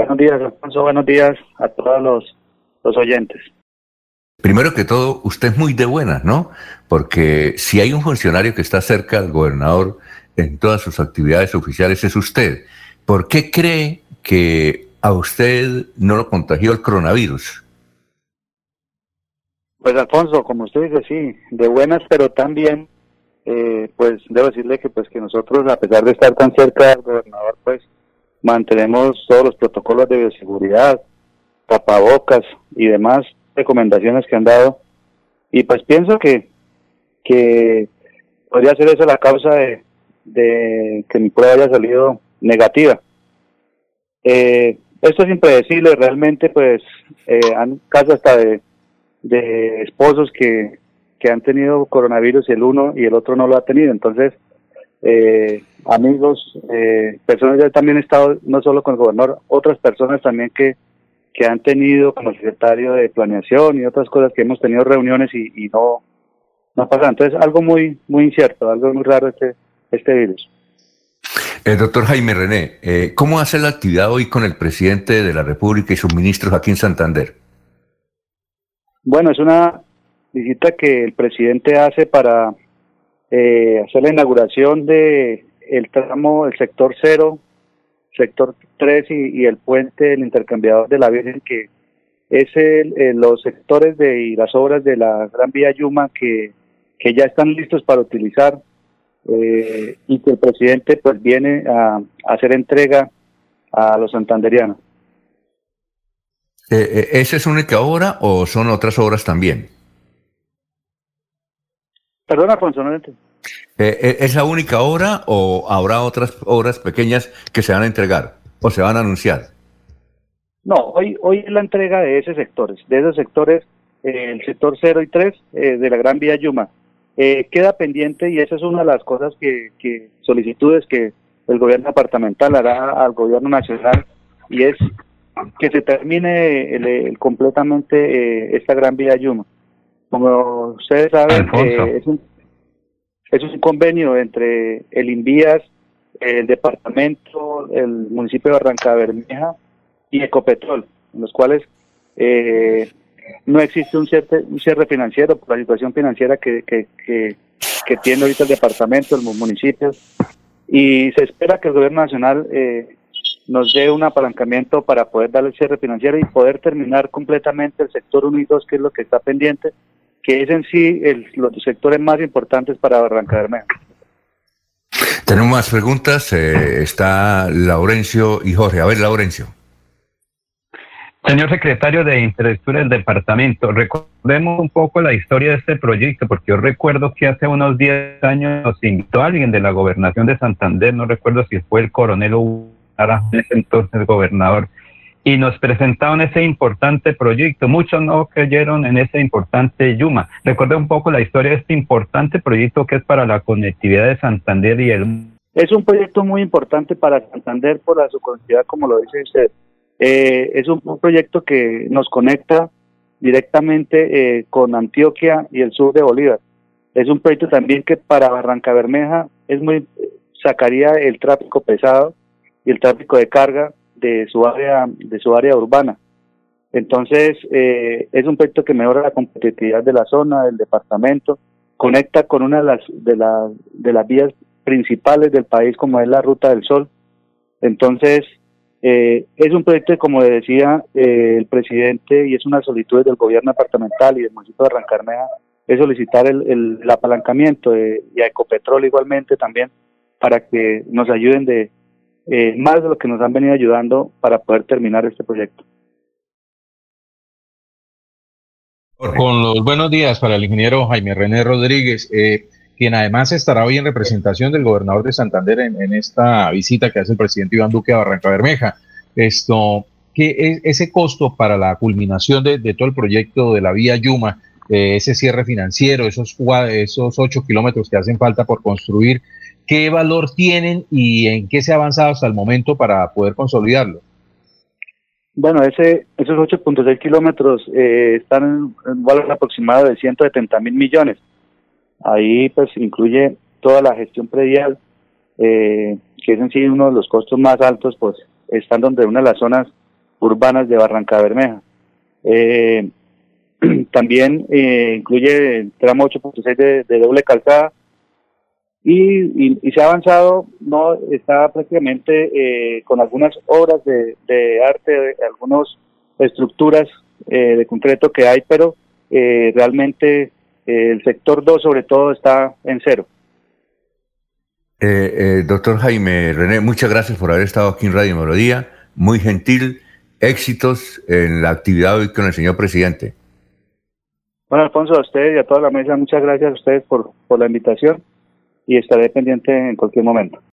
Buenos días, Alfonso. Buenos días a todos los, los oyentes. Primero que todo, usted es muy de buenas, ¿no? Porque si hay un funcionario que está cerca del gobernador en todas sus actividades oficiales, es usted. ¿Por qué cree que a usted no lo contagió el coronavirus? Pues Alfonso, como usted dice, sí, de buenas, pero también, eh, pues debo decirle que pues que nosotros, a pesar de estar tan cerca del gobernador, pues mantenemos todos los protocolos de bioseguridad, tapabocas y demás recomendaciones que han dado. Y pues pienso que, que podría ser eso la causa de, de que mi prueba haya salido negativa. Eh, esto es impredecible, realmente pues eh, han casos hasta de, de esposos que, que han tenido coronavirus y el uno y el otro no lo ha tenido. Entonces, eh, amigos, eh, personas ya también he estado, no solo con el gobernador, otras personas también que, que han tenido como secretario de planeación y otras cosas que hemos tenido reuniones y, y no, no pasa. Entonces, algo muy, muy incierto, algo muy raro este, este virus. El doctor Jaime René, eh, ¿cómo hace la actividad hoy con el presidente de la República y sus ministros aquí en Santander? Bueno, es una visita que el presidente hace para eh, hacer la inauguración de el tramo, el sector cero, sector 3 y, el puente del intercambiador de la Virgen, que es el, los sectores de y las obras de la Gran Vía Yuma que, que ya están listos para utilizar eh, y que el presidente pues viene a, hacer entrega a los santanderianos. Eh, eh, ¿Esa es única obra o son otras obras también? Perdona, Alfonso, ¿Es la única obra o habrá otras obras pequeñas que se van a entregar o se van a anunciar? No, hoy, hoy es la entrega de esos sectores, de esos sectores, el sector 0 y 3 de la Gran Vía Yuma. Eh, queda pendiente y esa es una de las cosas que, solicitudes que el gobierno departamental hará al gobierno nacional y es que se termine el, completamente eh, esta gran vía Yuma. Como ustedes saben, eh, es, un, es un convenio entre el INVIAS, el departamento, el municipio de Barranca Bermeja y Ecopetrol, en los cuales eh, no existe un cierre, un cierre financiero por la situación financiera que, que, que, tiene ahorita el departamento, el municipio, y se espera que el gobierno nacional eh, nos dé un apalancamiento para poder darle el cierre financiero y poder terminar completamente el sector 1 y 2, que es lo que está pendiente, que es en sí el, los sectores más importantes para Barranca Bermeja. Tenemos más preguntas. Eh, está Laurencio y Jorge. A ver, Laurencio. Señor secretario de Infraestructura del departamento, recordemos un poco la historia de este proyecto, porque yo recuerdo que hace unos 10 años nos invitó alguien de la gobernación de Santander, no recuerdo si fue el coronel o en ese entonces gobernador, y nos presentaron ese importante proyecto. Muchos no creyeron en ese importante Yuma. Recuerde un poco la historia de este importante proyecto que es para la conectividad de Santander y el... Es un proyecto muy importante para Santander por la su conectividad, como lo dice usted eh, es un, proyecto que nos conecta directamente eh, con Antioquia y el sur de Bolívar. Es un proyecto también que para Barranca Bermeja es muy sacaría el tráfico pesado y el tráfico de carga de su área de su área urbana. Entonces eh, es un proyecto que mejora la competitividad de la zona, del departamento, conecta con una de las de, la, de las vías principales del país como es la Ruta del Sol. Entonces eh, es un proyecto, como decía eh, el presidente, y es una solicitud del gobierno departamental y del municipio de Arrancarmea, es solicitar el, apalancamiento y a Ecopetrol igualmente también para que nos ayuden de eh, más de lo que nos han venido ayudando para poder terminar este proyecto. Con los buenos días para el ingeniero Jaime René Rodríguez. Eh, quien además estará hoy en representación del gobernador de Santander en, esta visita que hace el presidente Iván Duque a Barranca Bermeja. Esto, ¿qué es ese costo para la culminación de, todo el proyecto de la vía Yuma, ese cierre financiero, esos, esos ocho kilómetros que hacen falta por construir, qué valor tienen y en qué se ha avanzado hasta el momento para poder consolidarlo? Bueno, ese, esos 8.6 kilómetros eh, están en un valor aproximado de 170 mil millones. Ahí pues incluye toda la gestión predial, eh, que es en sí uno de los costos más altos, pues están donde una de las zonas urbanas de Barranca Bermeja. Eh, también eh, incluye el tramo 8.6 de, de, doble calzada y, se ha avanzado, no está prácticamente eh, con algunas obras de, de arte, algunas estructuras de concreto que hay, pero realmente el sector 2 sobre todo está en cero. doctor Jaime René, muchas gracias por haber estado aquí en Radio Melodía, muy gentil éxitos en la actividad hoy con el señor presidente. Bueno, Alfonso, a usted y a toda la mesa, muchas gracias a ustedes por, por la invitación y estaré pendiente en cualquier momento.